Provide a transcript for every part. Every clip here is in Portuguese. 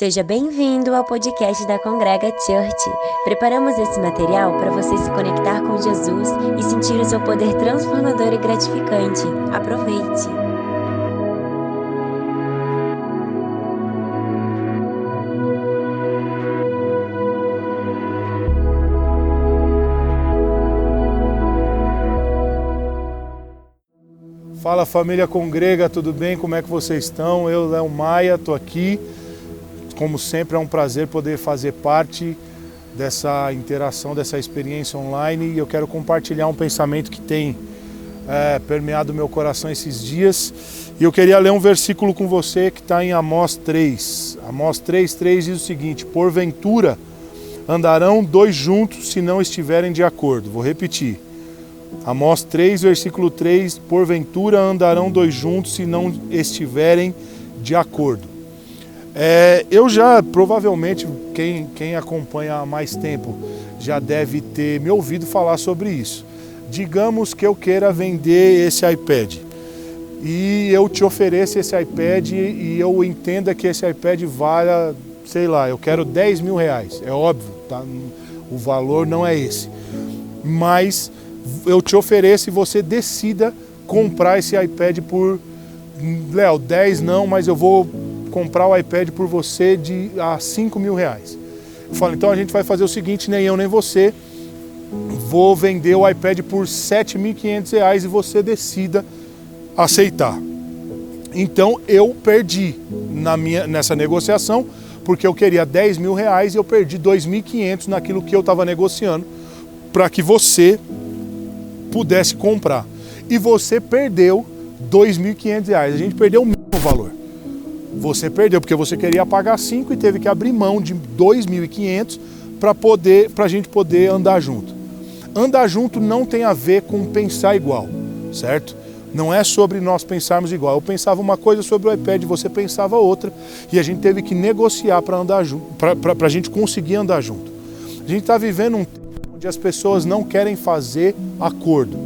Seja bem-vindo ao podcast da Congrega Church. Preparamos esse material para você se conectar com Jesus e sentir o seu poder transformador e gratificante. Aproveite! Fala família Congrega, tudo bem? Como é que vocês estão? Eu, Léo Maia, estou aqui. Como sempre, é um prazer poder fazer parte dessa interação, dessa experiência online e eu quero compartilhar um pensamento que tem é, permeado meu coração esses dias. E eu queria ler um versículo com você que está em Amós 3. Amós 3, 3 diz o seguinte: Porventura andarão dois juntos se não estiverem de acordo. Vou repetir. Amós 3, versículo 3: Porventura andarão dois juntos se não estiverem de acordo. É, eu já, provavelmente, quem, quem acompanha há mais tempo já deve ter me ouvido falar sobre isso. Digamos que eu queira vender esse iPad e eu te ofereço esse iPad e eu entenda que esse iPad valha, sei lá, eu quero 10 mil reais. É óbvio, tá? o valor não é esse. Mas eu te ofereço e você decida comprar esse iPad por, Léo, 10 não, mas eu vou comprar o iPad por você de a 5 mil reais. Eu falo, então a gente vai fazer o seguinte, nem eu nem você, vou vender o iPad por 7.500 reais e você decida aceitar. Então eu perdi na minha, nessa negociação, porque eu queria 10 mil reais e eu perdi 2.500 naquilo que eu estava negociando, para que você pudesse comprar. E você perdeu 2.500 reais. A gente perdeu o mesmo valor. Você perdeu porque você queria pagar 5 e teve que abrir mão de 2.500 para poder para a gente poder andar junto. Andar junto não tem a ver com pensar igual, certo? Não é sobre nós pensarmos igual. Eu pensava uma coisa sobre o iPad, você pensava outra, e a gente teve que negociar para andar junto, para a gente conseguir andar junto. A gente está vivendo um tempo onde as pessoas não querem fazer acordo.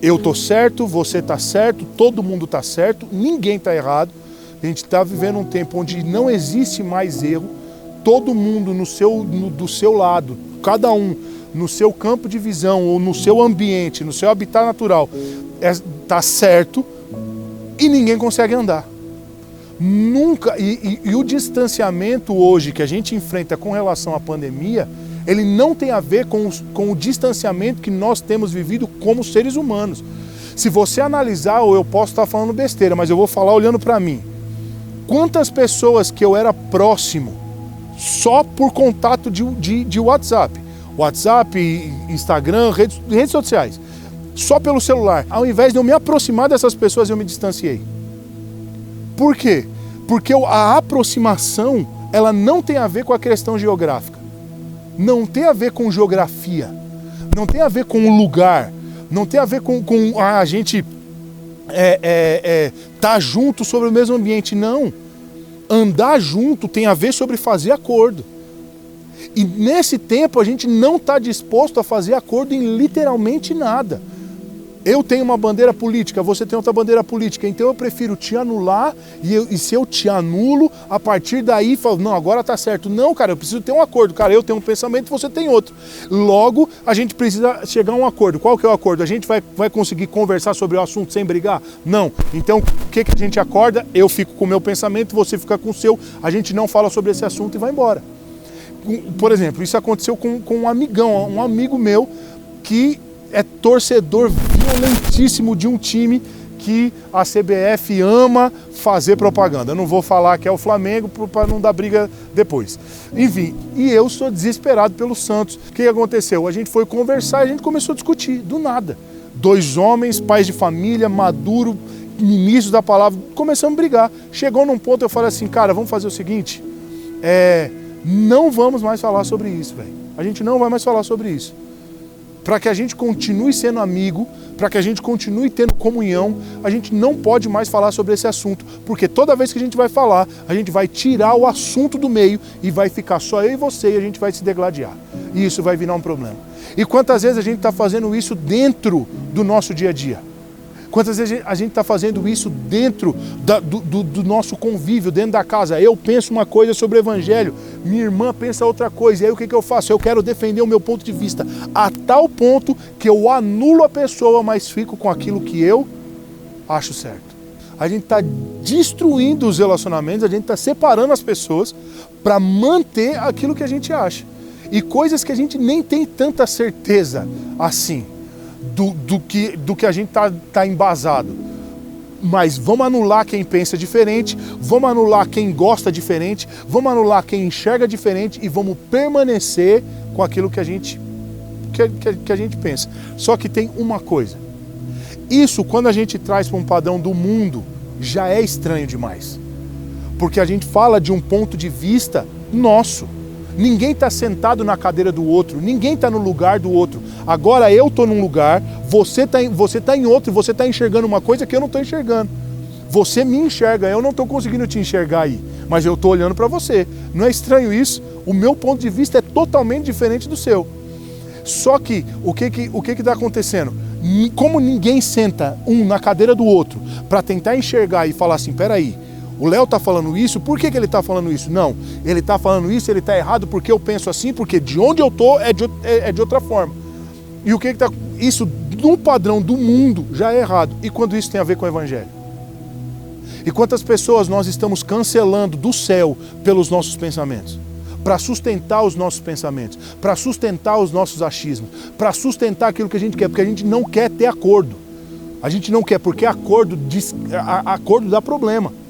Eu tô certo, você tá certo, todo mundo tá certo, ninguém tá errado. A gente está vivendo um tempo onde não existe mais erro, todo mundo no seu, no, do seu lado, cada um no seu campo de visão ou no seu ambiente, no seu habitat natural, está é, tá certo e ninguém consegue andar. Nunca, e, e, e o distanciamento hoje que a gente enfrenta com relação à pandemia, ele não tem a ver com, os, com o distanciamento que nós temos vivido como seres humanos. Se você analisar, ou eu posso estar falando besteira, mas eu vou falar olhando para mim. Quantas pessoas que eu era próximo só por contato de, de, de WhatsApp, WhatsApp, Instagram, redes, redes sociais, só pelo celular, ao invés de eu me aproximar dessas pessoas, eu me distanciei. Por quê? Porque a aproximação ela não tem a ver com a questão geográfica, não tem a ver com geografia, não tem a ver com o lugar, não tem a ver com, com a gente é, é, é, tá junto sobre o mesmo ambiente. Não. Andar junto tem a ver sobre fazer acordo. E nesse tempo a gente não está disposto a fazer acordo em literalmente nada eu tenho uma bandeira política, você tem outra bandeira política, então eu prefiro te anular e, eu, e se eu te anulo, a partir daí falo, não, agora tá certo. Não, cara, eu preciso ter um acordo. Cara, eu tenho um pensamento, você tem outro. Logo, a gente precisa chegar a um acordo. Qual que é o acordo? A gente vai, vai conseguir conversar sobre o assunto sem brigar? Não. Então, o que, que a gente acorda? Eu fico com o meu pensamento, você fica com o seu, a gente não fala sobre esse assunto e vai embora. Por exemplo, isso aconteceu com, com um amigão, um amigo meu que é torcedor violentíssimo de um time que a CBF ama fazer propaganda. Eu não vou falar que é o Flamengo para não dar briga depois. Enfim, e eu sou desesperado pelo Santos. O que aconteceu? A gente foi conversar e a gente começou a discutir, do nada. Dois homens, pais de família, maduro, ministros da palavra, começamos a brigar. Chegou num ponto eu falei assim, cara, vamos fazer o seguinte, é, não vamos mais falar sobre isso, velho. A gente não vai mais falar sobre isso para que a gente continue sendo amigo, para que a gente continue tendo comunhão, a gente não pode mais falar sobre esse assunto, porque toda vez que a gente vai falar, a gente vai tirar o assunto do meio e vai ficar só eu e você e a gente vai se degladiar. E isso vai virar um problema. E quantas vezes a gente está fazendo isso dentro do nosso dia a dia? Quantas vezes a gente está fazendo isso dentro da, do, do, do, nosso convívio, dentro da casa? Eu penso uma coisa sobre o Evangelho, minha irmã pensa outra coisa, e aí o que, que eu faço? Eu quero defender o meu ponto de vista, a tal ponto que eu anulo a pessoa, mas fico com aquilo que eu acho certo. A gente está destruindo os relacionamentos, a gente está separando as pessoas para manter aquilo que a gente acha. E coisas que a gente nem tem tanta certeza assim do, do, que, do que a gente está tá embasado. Mas vamos anular quem pensa diferente, vamos anular quem gosta diferente, vamos anular quem enxerga diferente e vamos permanecer com aquilo que a gente, que, que, que a gente pensa. Só que tem uma coisa. Isso, quando a gente traz para um padrão do mundo, já é estranho demais. Porque a gente fala de um ponto de vista nosso. Ninguém está sentado na cadeira do outro, ninguém está no lugar do outro. Agora eu estou num lugar, você está você tá em outro você está enxergando uma coisa que eu não estou enxergando. Você me enxerga, eu não estou conseguindo te enxergar aí, mas eu estou olhando para você. Não é estranho isso? O meu ponto de vista é totalmente diferente do seu. Só que o que que o que está acontecendo? Como ninguém senta um na cadeira do outro para tentar enxergar e falar assim, peraí, o Léo está falando isso, por que, que ele está falando isso? Não, ele está falando isso, ele está errado porque eu penso assim, porque de onde eu estou é de, é, é de outra forma. E o que está. Isso, no padrão do mundo, já é errado. E quando isso tem a ver com o Evangelho? E quantas pessoas nós estamos cancelando do céu pelos nossos pensamentos? Para sustentar os nossos pensamentos, para sustentar os nossos achismos, para sustentar aquilo que a gente quer, porque a gente não quer ter acordo. A gente não quer, porque acordo, diz, acordo dá problema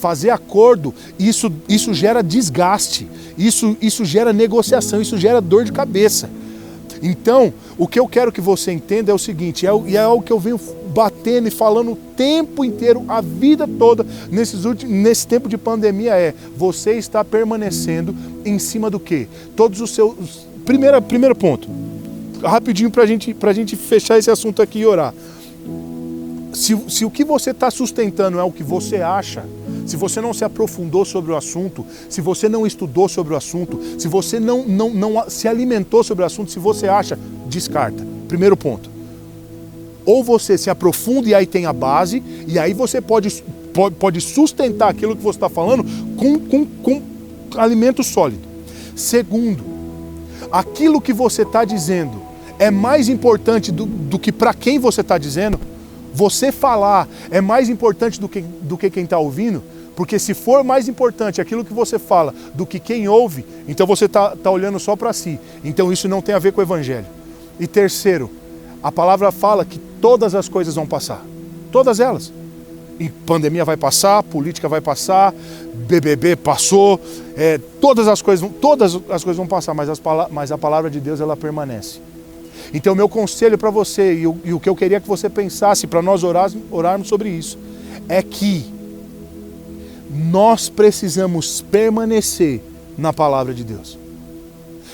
fazer acordo, isso, isso gera desgaste, isso, isso gera negociação, isso gera dor de cabeça. Então, o que eu quero que você entenda é o seguinte, é, e é o que eu venho batendo e falando o tempo inteiro, a vida toda, nesses últimos, nesse tempo de pandemia, é você está permanecendo em cima do quê? Todos os seus. Primeira, primeiro ponto, rapidinho para gente, a gente fechar esse assunto aqui e orar. Se, se o que você está sustentando é o que você acha, se você não se aprofundou sobre o assunto, se você não estudou sobre o assunto, se você não, não, não se alimentou sobre o assunto, se você acha, descarta. Primeiro ponto. Ou você se aprofunda e aí tem a base, e aí você pode, pode, pode sustentar aquilo que você está falando com, com, com alimento sólido. Segundo, aquilo que você está dizendo é mais importante do, do que para quem você está dizendo. Você falar é mais importante do que, do que quem está ouvindo. Porque se for mais importante aquilo que você fala do que quem ouve, então você está tá olhando só para si. Então isso não tem a ver com o Evangelho. E terceiro, a palavra fala que todas as coisas vão passar. Todas elas. E pandemia vai passar, política vai passar, BBB passou, é, todas as coisas, todas as coisas vão passar, mas, as, mas a palavra de Deus ela permanece. Então, meu conselho para você e o, e o, que eu queria que você pensasse para nós orarmos, orarmos sobre isso é que nós precisamos permanecer na palavra de Deus.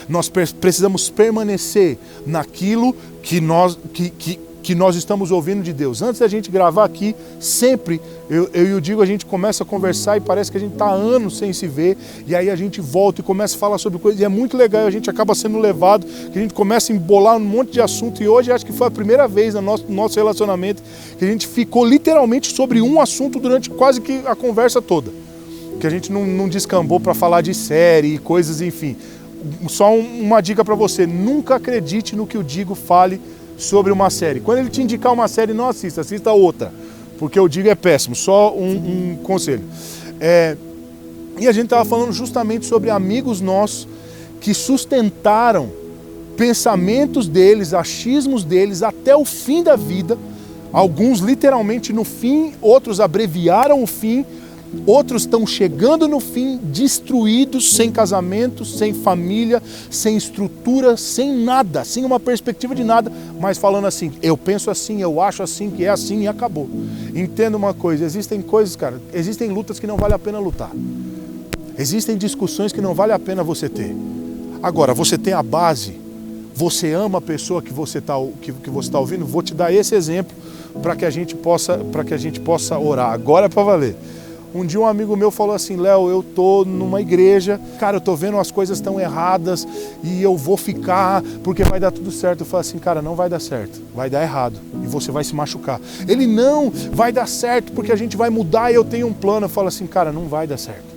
Nós precisamos permanecer naquilo que nós, que, que, que nós estamos ouvindo de Deus. Antes da gente gravar aqui, sempre, eu, eu Digo, a gente começa a conversar e parece que a gente está anos sem se ver, e aí a gente volta e começa a falar sobre coisas, e é muito legal, a gente acaba sendo levado, que a gente começa a embolar um monte de assunto, e hoje acho que foi a primeira vez no nosso, nosso relacionamento que a gente ficou literalmente sobre um assunto durante quase que a conversa toda. Que a gente não, não descambou para falar de série e coisas, enfim. Só uma dica para você: nunca acredite no que o Digo fale sobre uma série. Quando ele te indicar uma série, não assista, assista outra, porque eu digo é péssimo. Só um, um conselho. É, e a gente estava falando justamente sobre amigos nossos que sustentaram pensamentos deles, achismos deles até o fim da vida. Alguns literalmente no fim, outros abreviaram o fim Outros estão chegando no fim destruídos, sem casamento, sem família, sem estrutura, sem nada, sem uma perspectiva de nada, mas falando assim: eu penso assim, eu acho assim, que é assim e acabou. Entenda uma coisa: existem coisas, cara, existem lutas que não vale a pena lutar, existem discussões que não vale a pena você ter. Agora, você tem a base, você ama a pessoa que você está que, que você tá ouvindo, vou te dar esse exemplo para que a gente possa para que a gente possa orar. Agora é para valer. Um dia um amigo meu falou assim, Léo, eu tô numa igreja, cara, eu tô vendo as coisas tão erradas e eu vou ficar porque vai dar tudo certo. Eu falei assim, cara, não vai dar certo, vai dar errado e você vai se machucar. Ele não, vai dar certo porque a gente vai mudar e eu tenho um plano. Eu falo assim, cara, não vai dar certo.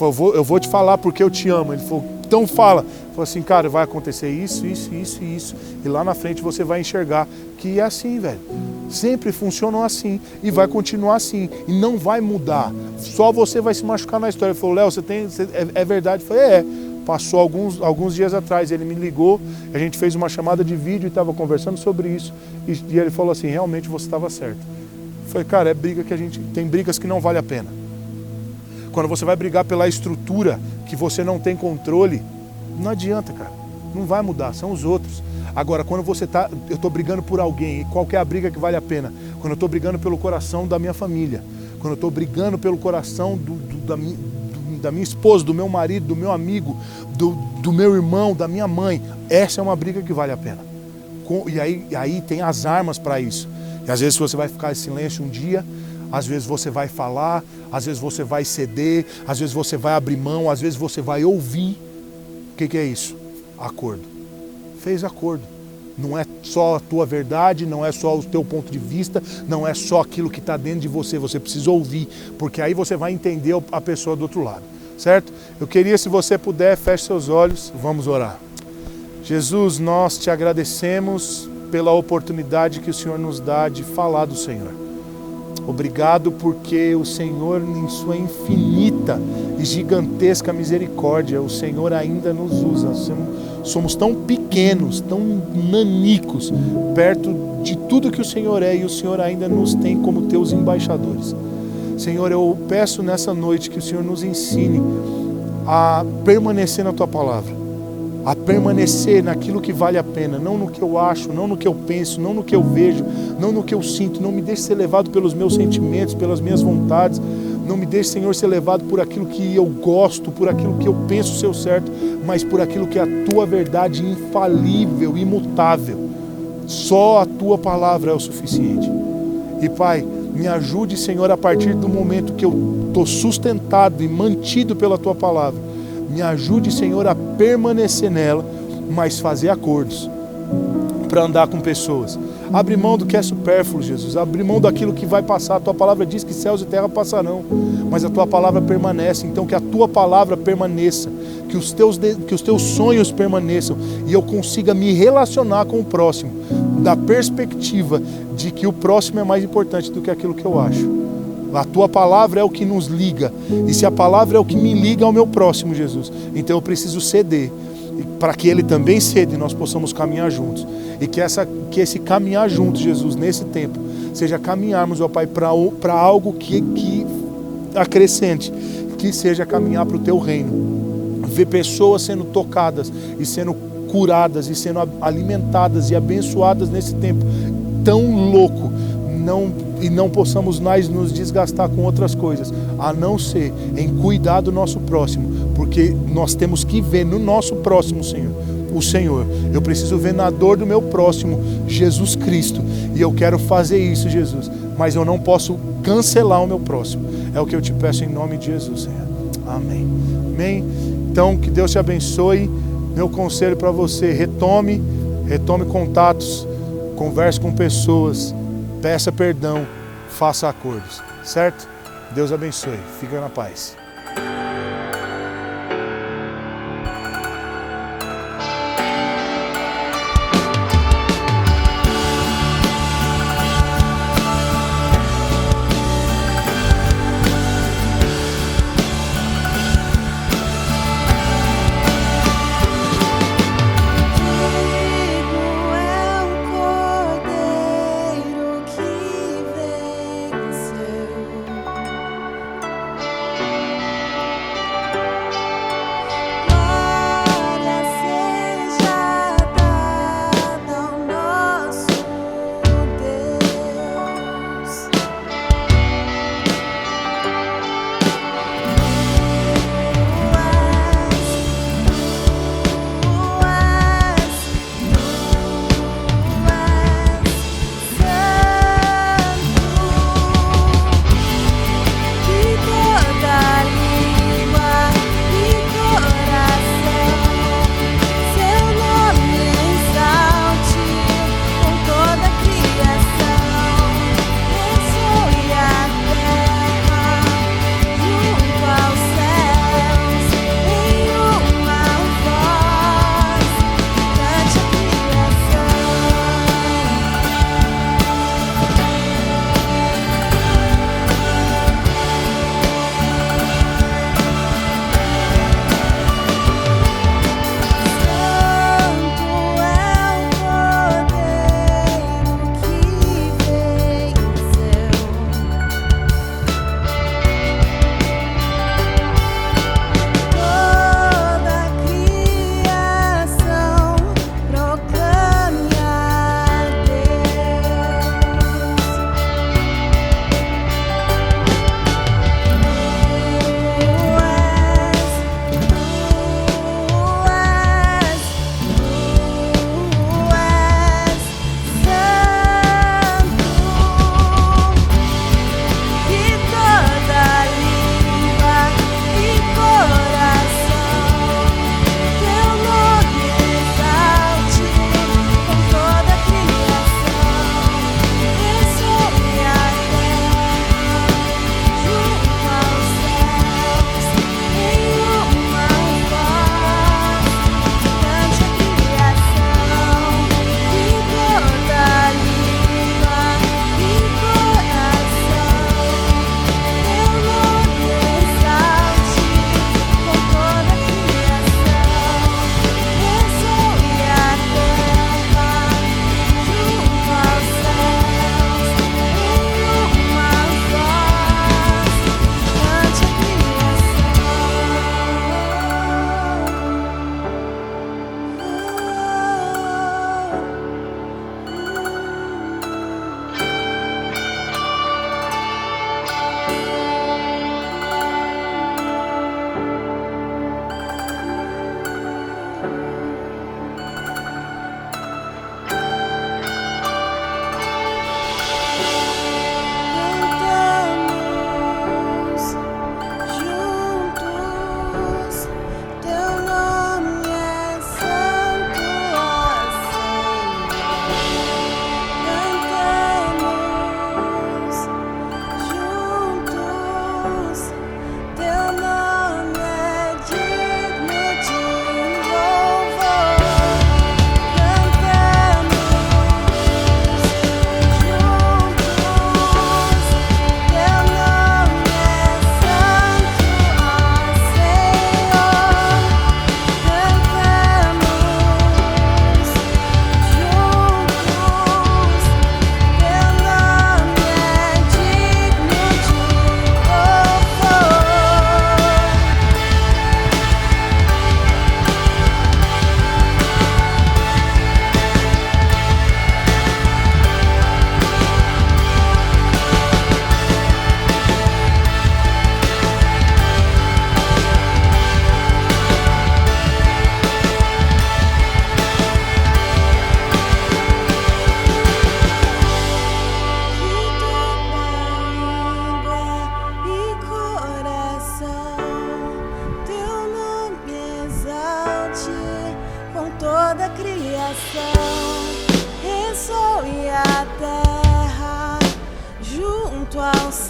Eu vou, eu vou te falar porque eu te amo. Ele falou, então fala. Falou assim, cara, vai acontecer isso, isso, isso e isso. E lá na frente você vai enxergar que é assim, velho. Sempre funcionou assim e vai continuar assim e não vai mudar. Só você vai se machucar na história. Ele falou, Léo, você tem. Você, é, é, verdade? Eu falei, é. Passou alguns, alguns dias atrás, ele me ligou, a gente fez uma chamada de vídeo e estava conversando sobre isso. E, e, ele falou assim: realmente você estava certo. Eu falei, cara, é briga que a gente. Tem brigas que não vale a pena. Quando você vai brigar pela estrutura que você não tem controle, não adianta, cara. Não vai mudar, são os outros. Agora, quando você está, eu estou brigando por alguém, e qual é a briga que vale a pena? Quando eu estou brigando pelo coração da minha família, quando eu estou brigando pelo coração do, do, da, do, da, minha esposa, do meu marido, do meu amigo, do, do meu irmão, da minha mãe, essa é uma briga que vale a pena. Com, e aí, aí tem as armas para isso. E às vezes você vai ficar em silêncio um dia, às vezes você vai falar, às vezes você vai ceder, às vezes você vai abrir mão, às vezes você vai ouvir. O que, que é isso? Acordo fez acordo. Não é só a tua verdade, não é só o teu ponto de vista, não é só aquilo que está dentro de você. Você precisa ouvir, porque aí você vai entender a pessoa do outro lado, certo? Eu queria, se você puder, feche seus olhos, vamos orar. Jesus, nós te agradecemos pela oportunidade que o Senhor nos dá de falar do Senhor. Obrigado porque o Senhor, em sua infinita e gigantesca misericórdia, o Senhor ainda nos usa. Somos tão pequenos, tão nanicos, perto de tudo que o Senhor é e o Senhor ainda nos tem como teus embaixadores. Senhor, eu peço nessa noite que o Senhor nos ensine a permanecer na tua palavra, a permanecer naquilo que vale a pena, não no que eu acho, não no que eu penso, não no que eu vejo, não no que eu sinto. Não me deixe ser levado pelos meus sentimentos, pelas minhas vontades, não me deixe, Senhor, ser levado por aquilo que eu gosto, por aquilo que eu penso ser certo, mas por aquilo que é a tua verdade infalível, imutável. Só a tua palavra é o suficiente. E Pai, me ajude, Senhor, a partir do momento que eu estou sustentado e mantido pela tua palavra. Me ajude, Senhor, a permanecer nela, mas fazer acordos para andar com pessoas Abre mão do que é supérfluo, Jesus. Abre mão daquilo que vai passar. A tua palavra diz que céus e terra passarão, mas a tua palavra permanece. Então, que a tua palavra permaneça, que os teus, que os teus sonhos permaneçam e eu consiga me relacionar com o próximo, da perspectiva de que o próximo é mais importante do que aquilo que eu acho. A tua palavra é o que nos liga. E se a palavra é o que me liga ao meu próximo, Jesus, então eu preciso ceder para que ele também ceda e nós possamos caminhar juntos. E que, essa, que esse caminhar juntos, Jesus, nesse tempo, seja caminharmos, ó Pai, para algo que, que acrescente, que seja caminhar para o teu reino. Ver pessoas sendo tocadas e sendo curadas e sendo alimentadas e abençoadas nesse tempo tão louco. Não, e não possamos nós nos desgastar com outras coisas, a não ser em cuidar do nosso próximo, porque nós temos que ver no nosso próximo, Senhor, o Senhor. Eu preciso ver na dor do meu próximo Jesus Cristo. E eu quero fazer isso, Jesus. Mas eu não posso cancelar o meu próximo. É o que eu te peço em nome de Jesus, Senhor. Amém. Amém. Então, que Deus te abençoe. Meu conselho para você: retome, retome contatos, converse com pessoas, peça perdão, faça acordos. Certo? Deus abençoe. Fica na paz.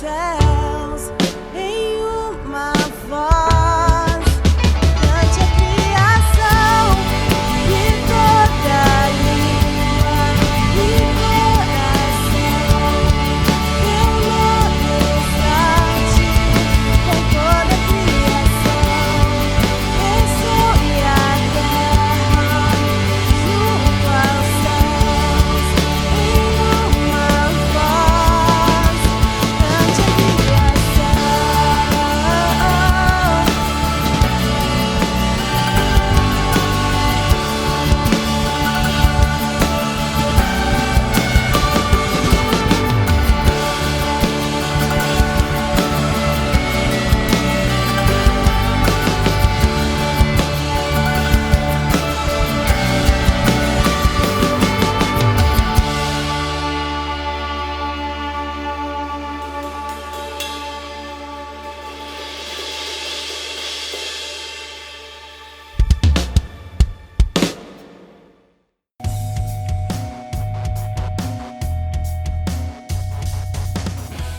sad.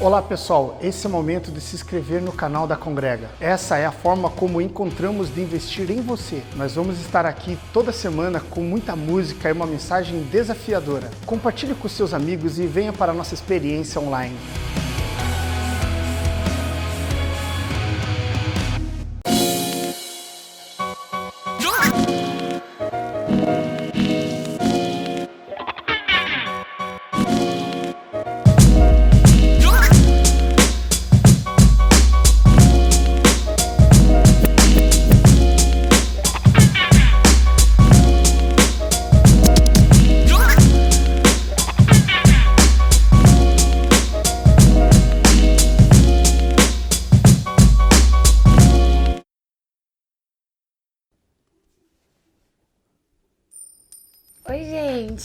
Olá pessoal, esse é o momento de se inscrever no canal da Congrega. Essa é a forma como encontramos de investir em você. Nós vamos estar aqui toda semana com muita música e uma mensagem desafiadora. Compartilhe com seus amigos e venha para a nossa experiência online.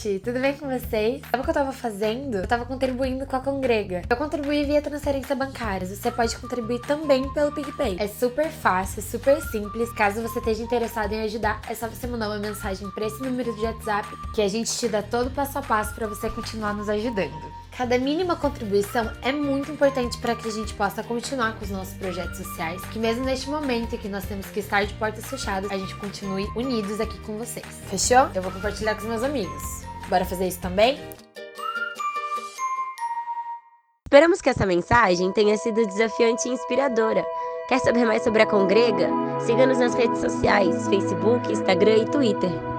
Gente, tudo bem com vocês? Sabe o que eu tava fazendo? Eu tava contribuindo com a Congrega. Eu contribuí via transferência bancária. Você pode contribuir também pelo PicPay. É super fácil, super simples. Caso você esteja interessado em ajudar, é só você mandar uma mensagem para esse número de WhatsApp que a gente te dá todo o passo a passo para você continuar nos ajudando. Cada mínima contribuição é muito importante para que a gente possa continuar com os nossos projetos sociais, que mesmo neste momento em que nós temos que estar de portas fechadas, a gente continue unidos aqui com vocês. Fechou? Eu vou compartilhar com os meus amigos. Bora fazer isso também? Esperamos que essa mensagem tenha sido desafiante e inspiradora. Quer saber mais sobre a Congrega? Siga-nos nas redes sociais, Facebook, Instagram e Twitter.